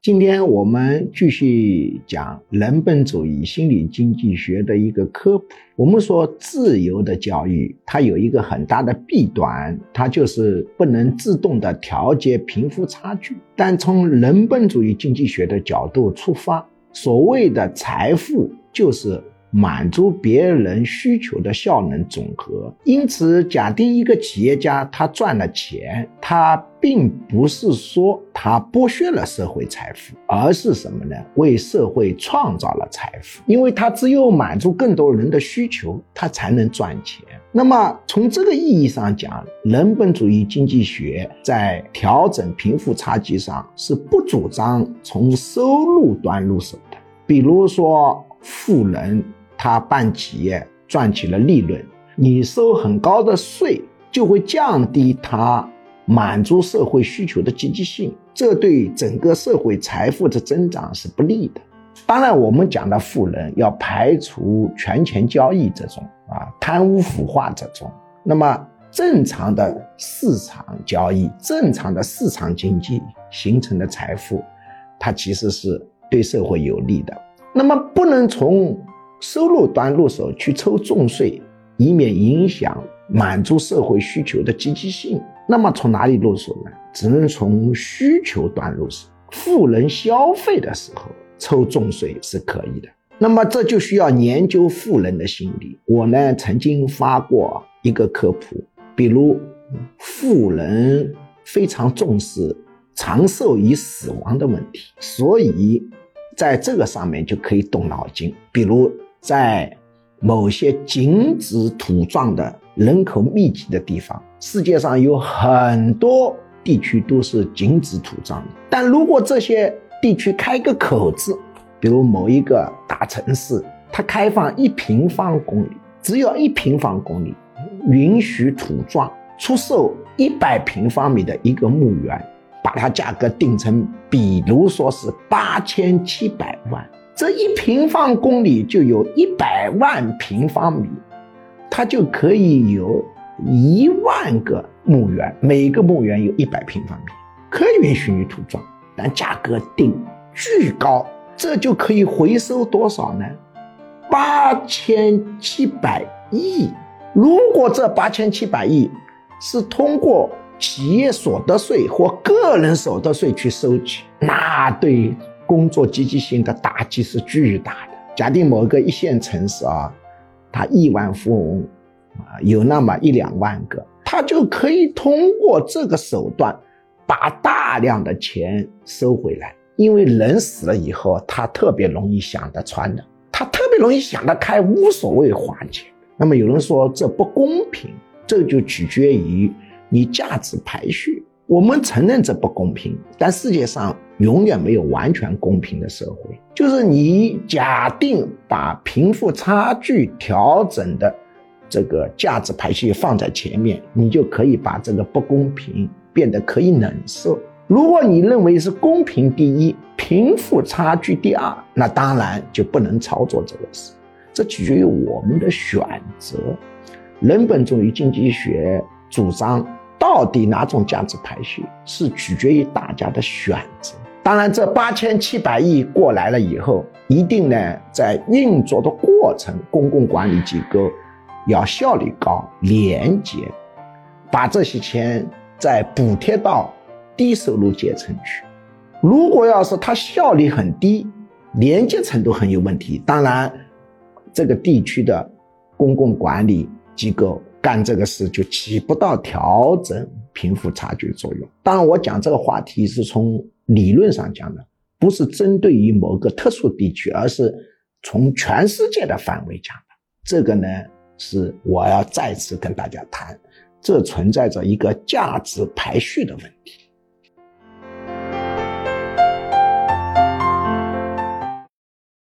今天我们继续讲人本主义心理经济学的一个科普。我们说自由的教育，它有一个很大的弊端，它就是不能自动的调节贫富差距。但从人本主义经济学的角度出发，所谓的财富就是。满足别人需求的效能总和。因此，假定一个企业家他赚了钱，他并不是说他剥削了社会财富，而是什么呢？为社会创造了财富。因为他只有满足更多人的需求，他才能赚钱。那么，从这个意义上讲，人本主义经济学在调整贫富差距上是不主张从收入端入手的。比如说，富人。他办企业赚取了利润，你收很高的税，就会降低他满足社会需求的积极性，这对整个社会财富的增长是不利的。当然，我们讲的富人要排除权钱交易这种啊贪污腐化这种，那么正常的市场交易、正常的市场经济形成的财富，它其实是对社会有利的。那么不能从。收入端入手去抽重税，以免影响满足社会需求的积极性。那么从哪里入手呢？只能从需求端入手。富人消费的时候抽重税是可以的。那么这就需要研究富人的心理。我呢曾经发过一个科普，比如富人非常重视长寿与死亡的问题，所以在这个上面就可以动脑筋，比如。在某些井址土葬的人口密集的地方，世界上有很多地区都是井址土葬的。但如果这些地区开个口子，比如某一个大城市，它开放一平方公里，只要一平方公里，允许土葬，出售一百平方米的一个墓园，把它价格定成，比如说是八千七百万。这一平方公里就有一百万平方米，它就可以有一万个墓园，每个墓园有一百平方米，可以允许你土葬，但价格定巨高，这就可以回收多少呢？八千七百亿。如果这八千七百亿是通过企业所得税或个人所得税去收取，那对。工作积极性的打击是巨大的。假定某个一线城市啊，他亿万富翁啊，有那么一两万个，他就可以通过这个手段把大量的钱收回来。因为人死了以后，他特别容易想得穿的，他特别容易想得开，无所谓花钱。那么有人说这不公平，这就取决于你价值排序。我们承认这不公平，但世界上永远没有完全公平的社会。就是你假定把贫富差距调整的这个价值排序放在前面，你就可以把这个不公平变得可以忍受。如果你认为是公平第一，贫富差距第二，那当然就不能操作这个事。这取决于我们的选择。人本主义经济学主张。到底哪种价值排序是取决于大家的选择。当然，这八千七百亿过来了以后，一定呢在运作的过程，公共管理机构要效率高、廉洁，把这些钱再补贴到低收入阶层去。如果要是它效率很低、廉洁程度很有问题，当然这个地区的公共管理机构。干这个事就起不到调整贫富差距作用。当然，我讲这个话题是从理论上讲的，不是针对于某个特殊地区，而是从全世界的范围讲的。这个呢，是我要再次跟大家谈，这存在着一个价值排序的问题。